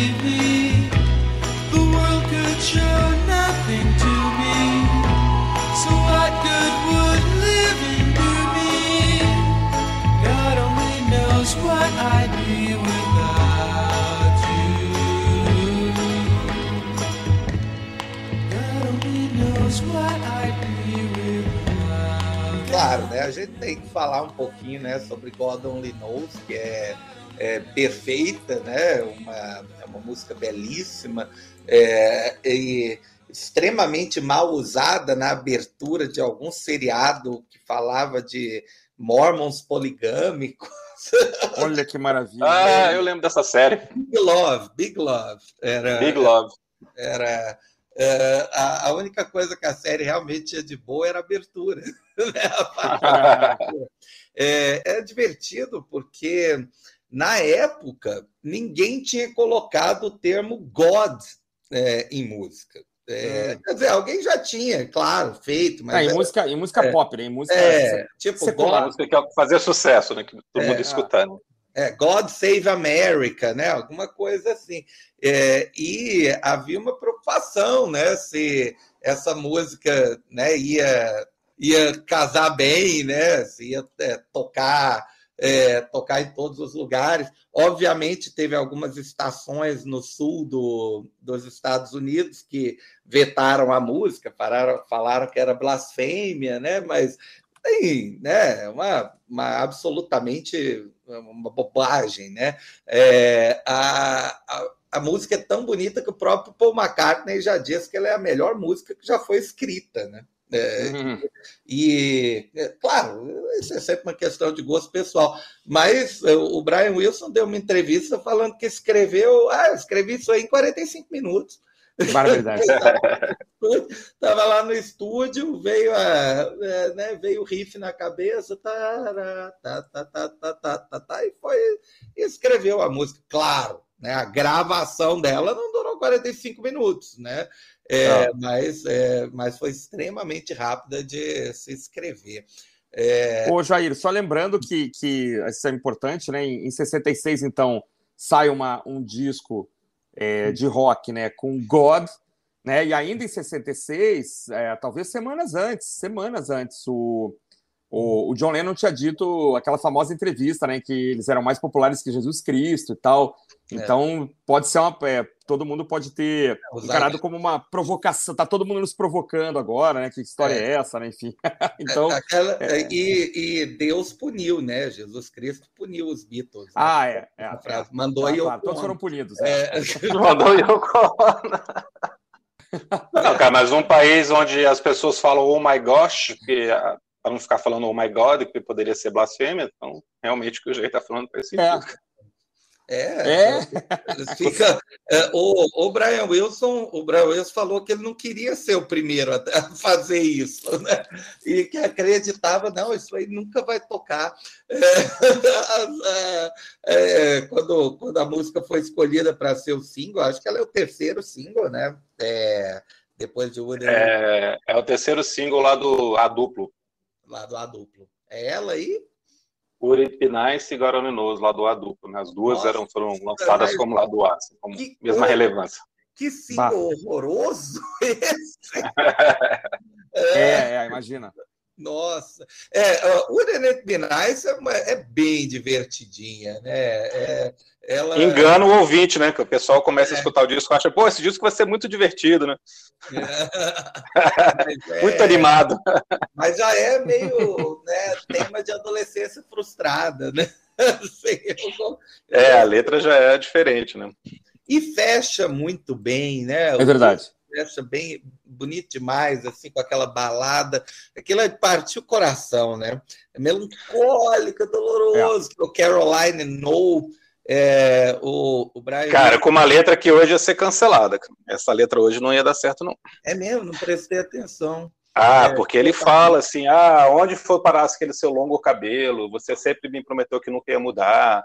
you A gente tem que falar um pouquinho, né, sobre God Only Knows, que é, é perfeita, né? Uma, é uma música belíssima é, e extremamente mal usada na abertura de algum seriado que falava de mormons poligâmicos.
Olha que maravilha.
Ah, eu lembro dessa série.
Big Love, Big Love. Era,
Big Love.
Era é, a, a, única coisa que a série realmente tinha de boa era a abertura. Né? é, é divertido porque, na época, ninguém tinha colocado o termo God é, em música. É, hum. Quer dizer, alguém já tinha, claro, feito, mas.
É, em, música, em música é, pop, né? Em música.
É, tipo,
secular. música que fazer sucesso, né? Que todo mundo escutando.
É, God Save America, né? Alguma coisa assim. É, e havia uma preocupação, né? Se essa música né, ia, ia casar bem, né? Se ia é, tocar é, tocar em todos os lugares. Obviamente, teve algumas estações no sul do, dos Estados Unidos que vetaram a música, pararam, falaram que era blasfêmia, né? Mas tem, né? Uma, uma absolutamente uma bobagem, né? É, a, a, a música é tão bonita que o próprio Paul McCartney já disse que ela é a melhor música que já foi escrita, né? É, uhum. E, é, claro, isso é sempre uma questão de gosto pessoal. Mas é, o Brian Wilson deu uma entrevista falando que escreveu, ah, escrevi isso aí em 45 minutos.
Barbaridade.
Estava lá no estúdio, veio, a, né, veio o riff na cabeça, tá, tá, tá, tá, tá, tá, tá, tá, e foi e escreveu a música. Claro, né, a gravação dela não durou 45 minutos, né? É, mas, é, mas foi extremamente rápida de se escrever.
É... Ô, Jair, só lembrando que, que isso é importante, né? Em 66, então, sai uma, um disco é, de rock, né? Com God, né? E ainda em 66, é, talvez semanas antes, semanas antes, o, o, o, John Lennon tinha dito aquela famosa entrevista, né? Que eles eram mais populares que Jesus Cristo e tal. É. Então, é. pode ser uma. É, todo mundo pode ter é, encarado como uma provocação. Tá todo mundo nos provocando agora, né? Que história é, é essa, né? Enfim.
então, Aquela, e, e, Deus puniu, né? Jesus Cristo puniu os Beatles. Né?
Ah, é. é,
mandou ah,
claro, Todos foram punidos. Né?
mandou Yoko Não, cara, mas um país onde as pessoas falam oh my gosh, que para não ficar falando oh my god, que poderia ser blasfêmia, então realmente o que o Jair está falando parece é.
É, é. Fica, é, o, o Brian Wilson, o Brian Wilson falou que ele não queria ser o primeiro a fazer isso, né? E que acreditava, não, isso aí nunca vai tocar. É, é, é, quando, quando a música foi escolhida para ser o single, acho que ela é o terceiro single, né? É, depois de
Woody. É, é o terceiro single lá do A duplo.
Lá do A duplo. É ela aí?
Uripinais e Guaraninos, lá do A duplo. Né? As duas Nossa, eram, foram lançadas como lá do A, assim, como que mesma coisa, relevância.
Que single horroroso esse!
é, é, imagina.
Nossa, é, uh, Be Nice é, é bem divertidinha, né? É,
ela... Engana o ouvinte, né? Que o pessoal começa é. a escutar o disco e acha, pô, esse disco vai ser muito divertido, né? É. muito animado.
Mas já é meio né, tema de adolescência frustrada, né?
Assim, eu... É, a letra já é diferente, né?
E fecha muito bem, né?
É verdade
fecha bem bonito demais, assim, com aquela balada. Aquilo é partiu o coração, né? É melancólico, doloroso. É. O Caroline No, é, o, o Brian.
Cara, com uma letra que hoje ia ser cancelada. Essa letra hoje não ia dar certo, não.
É mesmo, não prestei atenção.
Ah, é, porque ele fala assim: ah, onde foi parar aquele seu longo cabelo? Você sempre me prometeu que nunca ia mudar.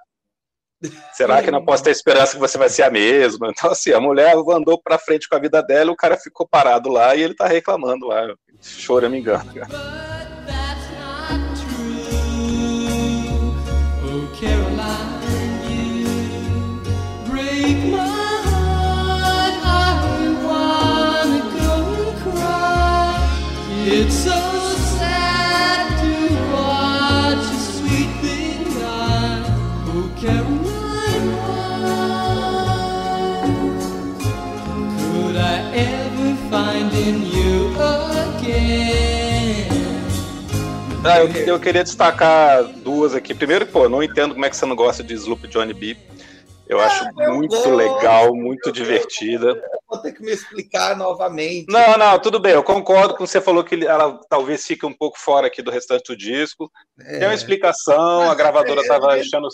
Será que não posso ter esperança que você vai ser a mesma? Então, assim, a mulher andou para frente com a vida dela, o cara ficou parado lá e ele tá reclamando lá, chora, me Ah, eu, eu, queria destacar duas aqui. Primeiro, pô, não entendo como é que você não gosta de Sloop Johnny B. Eu é, acho muito vou... legal, muito divertida. Eu
vou ter que me explicar novamente.
Não, não, tudo bem. Eu concordo com você falou que ela talvez fique um pouco fora aqui do restante do disco. É. Tem uma explicação, a gravadora estava é, enchendo.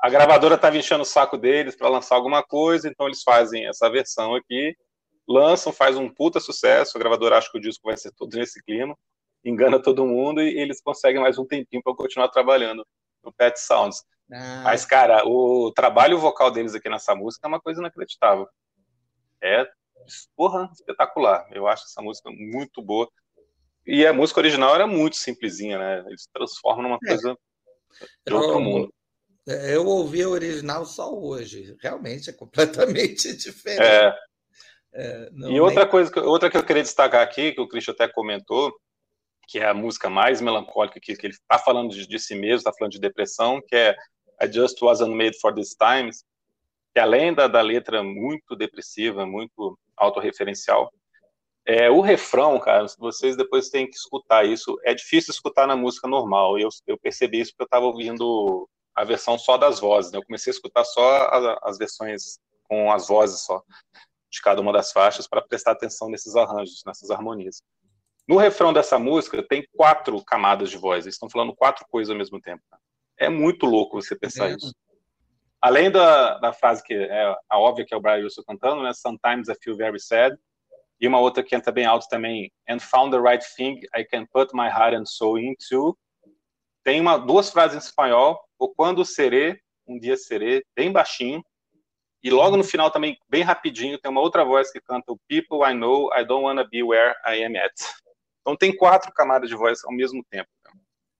A gravadora estava enchendo o saco deles para lançar alguma coisa, então eles fazem essa versão aqui lançam, faz um puta sucesso, a gravadora acha que o disco vai ser todo nesse clima, engana todo mundo e eles conseguem mais um tempinho para continuar trabalhando no Pet Sounds. Ah. Mas, cara, o trabalho vocal deles aqui nessa música é uma coisa inacreditável. É, porra, espetacular. Eu acho essa música muito boa. E a música original era muito simplesinha, né? Eles transformam numa é. coisa de outro eu, mundo.
Eu ouvi a original só hoje. Realmente é completamente diferente. É.
É, não, e outra nem... coisa, outra que eu queria destacar aqui, que o Cristian até comentou, que é a música mais melancólica, que, que ele está falando de, de, si mesmo, está falando de depressão, que é I Just Wasn't Made for This Times, que além da, da letra muito depressiva, muito autorreferencial, é, o refrão, cara, vocês depois têm que escutar isso. É difícil escutar na música normal. Eu, eu percebi isso porque eu estava ouvindo a versão só das vozes. Né? Eu comecei a escutar só as, as versões com as vozes só de cada uma das faixas para prestar atenção nesses arranjos, nessas harmonias. No refrão dessa música tem quatro camadas de voz. Eles estão falando quatro coisas ao mesmo tempo. É muito louco você pensar é. isso. Além da, da frase que é a óbvia que é o Brian Wilson cantando, né? Sometimes I feel very sad e uma outra que entra bem alto também, and found the right thing I can put my heart and soul into. Tem uma, duas frases em espanhol, o quando serei, um dia serei, bem baixinho. E logo no final também, bem rapidinho, tem uma outra voz que canta o People I know, I don't wanna be where I am at. Então tem quatro camadas de voz ao mesmo tempo.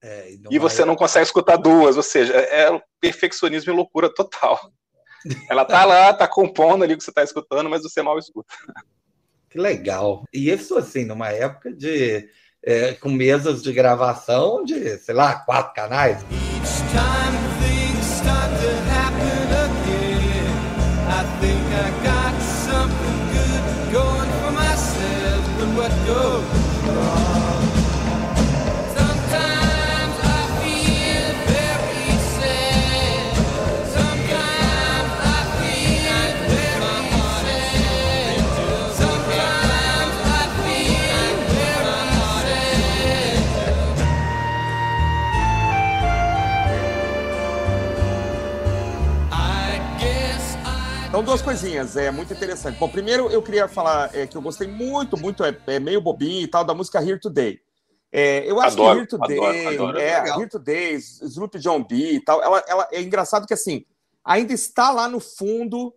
É, e, e você não consegue escutar duas, ou seja, é perfeccionismo e loucura total. Ela tá lá, tá compondo ali o que você tá escutando, mas você mal escuta.
Que legal. E isso, assim, numa época de. É, com mesas de gravação de, sei lá, quatro canais. Each time things start to happen again, I think I got something good going for myself, but what goes wrong?
Duas coisinhas, é muito interessante. Bom, primeiro eu queria falar é, que eu gostei muito, muito, é, é, meio bobinho e tal, da música Here Today. É, eu acho adoro, que Here Today, adoro, adoro, é, Here Today, Snoop John B e tal, ela, ela é engraçado que assim, ainda está lá no fundo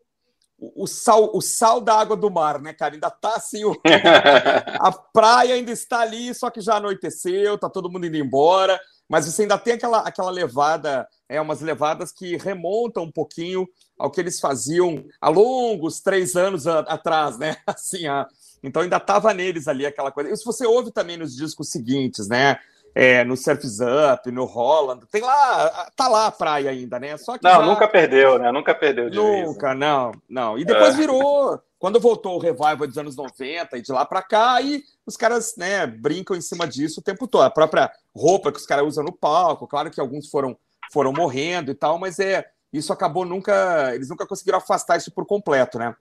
o, o sal, o sal da água do mar, né, cara? Ainda tá assim, o, a praia ainda está ali, só que já anoiteceu, tá todo mundo indo embora, mas você ainda tem aquela, aquela levada, é, umas levadas que remontam um pouquinho ao que eles faziam há longos três anos a, atrás, né? Assim, a, então ainda estava neles ali aquela coisa. Isso você ouve também nos discos seguintes, né? É, no Surf's Up, no Holland, tem lá, tá lá a praia ainda, né?
Só que não, já... nunca perdeu, né? Nunca perdeu de
Nunca, vez, não, não. E depois é. virou, quando voltou o revival dos anos 90 e de lá para cá, aí os caras, né, brincam em cima disso o tempo todo. A própria roupa que os caras usam no palco, claro que alguns foram foram morrendo e tal, mas é isso acabou nunca. Eles nunca conseguiram afastar isso por completo, né?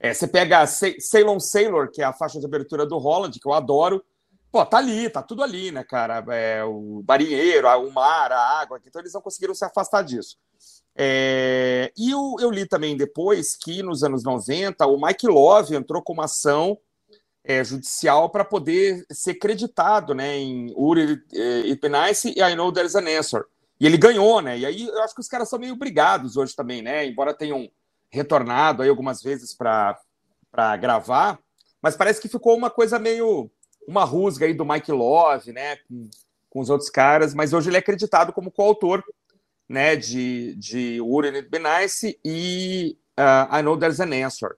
É, você pega Ceylon Sailor, que é a faixa de abertura do Holland, que eu adoro. Pô, tá ali, tá tudo ali, né, cara? É, o marinheiro, o mar, a água, então eles não conseguiram se afastar disso. É, e eu, eu, li também depois que nos anos 90 o Mike Love entrou com uma ação é, judicial para poder ser creditado né, em Uri It Nice e I Know There's an Answer. E ele ganhou, né? E aí eu acho que os caras são meio brigados hoje também, né? Embora tenham retornado aí algumas vezes para gravar, mas parece que ficou uma coisa meio uma rusga aí do Mike Love, né? Com, com os outros caras, mas hoje ele é acreditado como coautor, né? De, de Wouldn't It Be Nice e uh, I Know There's an Answer.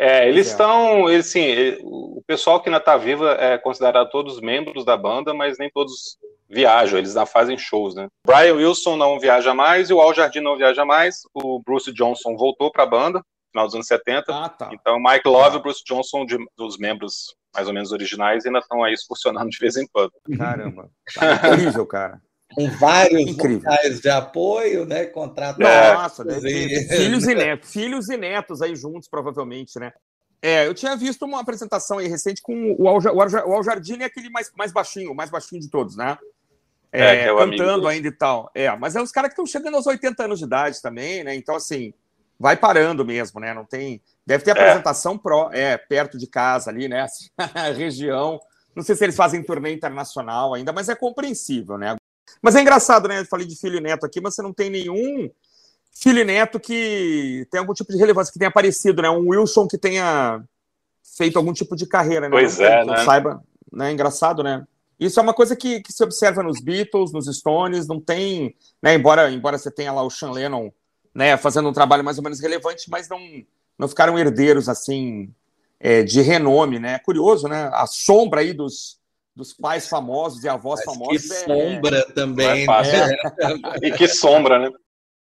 É, eles estão, eles, sim, o pessoal que ainda está vivo é considerado todos membros da banda, mas nem todos viajam, eles não fazem shows, né? Brian Wilson não viaja mais e o Al Jardim não viaja mais. O Bruce Johnson voltou para a banda, no final dos anos 70. Ah, tá. Então, Mike Love e o Bruce Johnson, de, dos membros mais ou menos originais, ainda estão aí excursionando de vez em quando.
Caramba, tá incrível, cara.
Com vários vocais de apoio, né? Contratados.
Nossa, né? filhos e netos, filhos e netos aí juntos, provavelmente, né? É, eu tinha visto uma apresentação aí recente com o Al, o Al Jardim, é aquele mais, mais baixinho, o mais baixinho de todos, né? É, é, é cantando ainda e tal. É, mas é os caras que estão chegando aos 80 anos de idade também, né? Então, assim, vai parando mesmo, né? Não tem. Deve ter é. apresentação pro, é, perto de casa ali, né? Região. Não sei se eles fazem turnê internacional ainda, mas é compreensível, né? Mas é engraçado, né? Eu falei de filho e neto aqui, mas você não tem nenhum filho e neto que tem algum tipo de relevância, que tenha aparecido, né? Um Wilson que tenha feito algum tipo de carreira, né?
Pois é, né?
Saiba, né? Engraçado, né? Isso é uma coisa que, que se observa nos Beatles, nos Stones, não tem, né, embora, embora você tenha lá o Sean Lennon né, fazendo um trabalho mais ou menos relevante, mas não, não ficaram herdeiros assim é, de renome, né? Curioso, né? A sombra aí dos, dos pais famosos e avós
Mas
famosos.
Que
é-
sombra também.
É fácil.
né?
E que sombra, né?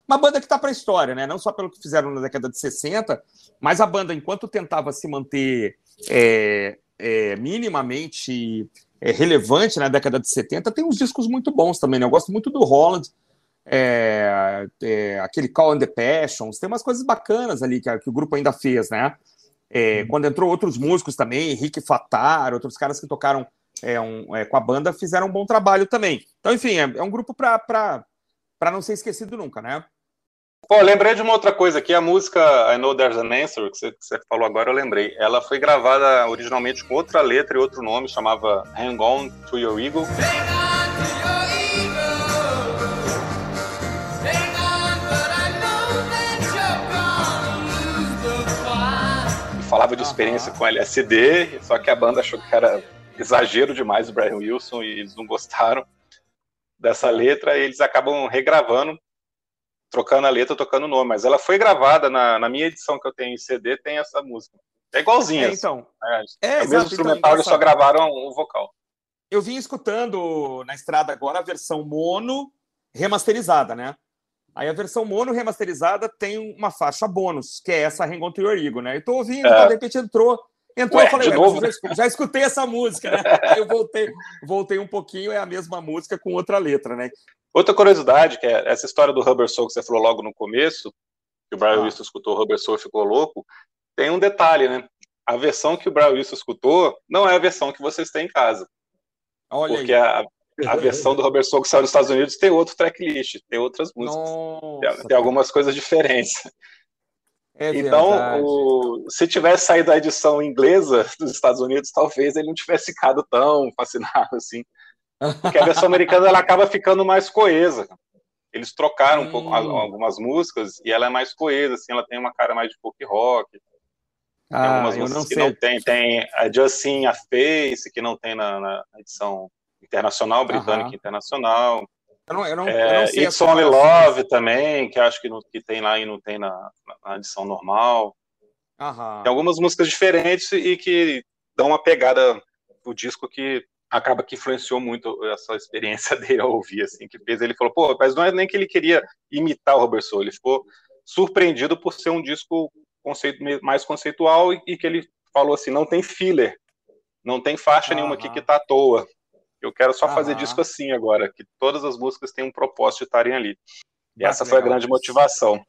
Uma banda que está para a história, né? Não só pelo que fizeram na década de 60, mas a banda, enquanto tentava se manter é, é, minimamente é, relevante na década de 70, tem uns discos muito bons também, né? Eu gosto muito do Holland, é, é, aquele Call and the Passions, tem umas coisas bacanas ali que, que o grupo ainda fez, né? É, Quando entrou outros músicos também, Henrique Fatar, outros caras que tocaram é, um- é, com a banda, fizeram um bom trabalho também. Então, enfim, é, é um grupo para não ser esquecido nunca, né?
Pô, lembrei de uma outra coisa aqui, a música I Know There's an Answer, que você, que você falou agora, eu lembrei. Ela foi gravada originalmente com outra letra e outro nome, chamava Hang On to Your Eagle. E falava de experiência com LSD, só que a banda achou que era exagero demais o Brian Wilson e eles não gostaram dessa letra e eles acabam regravando, trocando a letra, tocando o nome. Mas ela foi gravada na, na minha edição que eu tenho em CD, tem essa música. É igualzinha.
É, então,
né?
é,
É o mesmo
então,
instrumental, eles só gravaram o vocal.
Eu vim escutando na estrada agora a versão mono remasterizada, né? Aí a versão mono remasterizada tem uma faixa bônus, que é essa Hang On To Your Ego, né? Eu tô ouvindo,
É.
tá, de repente entrou, entrou,
Ué,
eu falei,
novo,
já, já escutei essa música, né? Aí eu voltei, voltei um pouquinho, é a mesma música com outra letra, né?
Outra curiosidade, que é essa história do Rubber Soul que você falou logo no começo, que o Brian
Ah.
Wilson escutou o Rubber Soul e ficou louco, tem um detalhe, né? A versão que o Brian Wilson escutou não é a versão que vocês têm em casa.
Olha
Porque
aí.
a, a versão do Rubber Soul que saiu nos Estados Unidos tem outro tracklist, tem outras músicas.
Nossa,
Tem, algumas coisas diferentes.
é
então, o- se tivesse saído a edição inglesa dos Estados Unidos, talvez ele não tivesse ficado tão fascinado assim. Porque a versão americana ela acaba ficando mais coesa. Eles trocaram um pouco
Hum.
al- algumas músicas e ela é mais coesa, assim, ela tem uma cara mais de folk rock. Tem
Ah,
algumas
eu não
músicas que
sei.
não tem. Tem a Just Sing a Face, que não tem na, na edição internacional, britânica
Aham.
internacional.
Eu não, eu não, eu
É,
não sei
It's Only. Love também, que acho que, não- que tem lá e não tem na, na edição normal.
Aham.
Tem algumas músicas diferentes e que dão uma pegada do disco que acaba que influenciou muito essa experiência dele ao ouvir, assim, que fez ele falou, pô, mas não é nem que ele queria imitar o Robert Soul, ele ficou surpreendido por ser um disco conceito, mais conceitual e, e que ele falou assim, não tem filler, não tem faixa nenhuma aqui que tá à toa. Eu quero só fazer
Aham.
disco assim agora, que todas as músicas têm um propósito de estarem ali. E essa foi a grande motivação.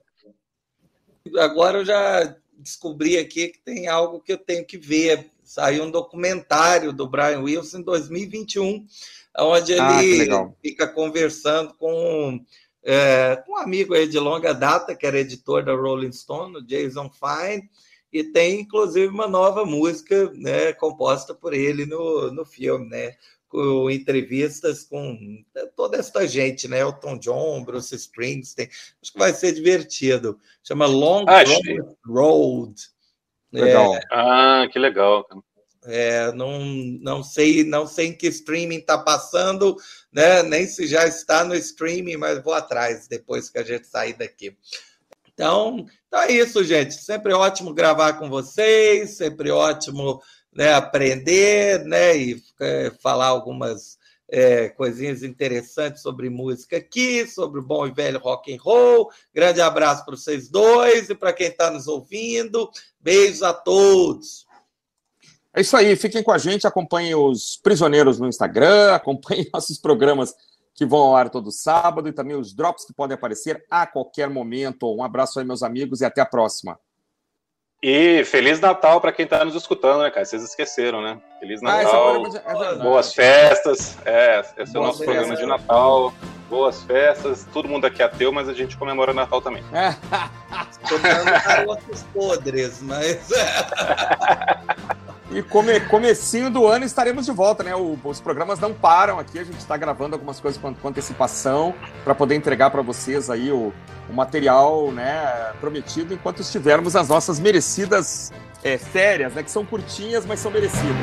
Agora eu já descobri aqui que tem algo que eu tenho que ver. Saiu um documentário do Brian Wilson em 2021, onde ele
Ah, que legal.
fica conversando com, é, com um amigo aí de longa data, que era editor da Rolling Stone, o Jason Fine, e tem inclusive uma nova música né, composta por ele no, no filme, né? Com entrevistas com toda essa gente, né? Elton John, Bruce Springsteen. Acho que vai ser divertido. Chama Long
Ah,
Promised Road.
Legal.
Ah, que legal.
É, não, não sei, não sei em que streaming está passando, né? Nem se já está no streaming, mas vou atrás depois que a gente sair daqui. Então, então é isso, gente. Sempre ótimo gravar com vocês, sempre ótimo né, aprender, né? E é, falar algumas é, coisinhas interessantes sobre música aqui, sobre o bom e velho rock and roll. Grande abraço para vocês dois e para quem está nos ouvindo. Beijos a todos.
É isso aí, fiquem com a gente, acompanhem os Prisioneiros no Instagram, acompanhem nossos programas que vão ao ar todo sábado e também os drops que podem aparecer a qualquer momento. Um abraço aí, meus amigos, e até a próxima.
E Feliz Natal para quem está nos escutando, né, cara? Vocês esqueceram, né? Feliz
Ah, é
Natal,
é verdade.
boas festas. É, esse é o nosso programa de Natal. Boas festas. Todo mundo aqui é ateu, mas a gente comemora Natal também.
É.
Tocando garotos podres, mas
E come, comecinho do ano estaremos de volta, né? O- os programas não param aqui, a gente está gravando algumas coisas com, antecipação para poder entregar para vocês aí o, o material né, prometido enquanto estivermos nas nossas merecidas é, férias, né? Que são curtinhas, mas são merecidas.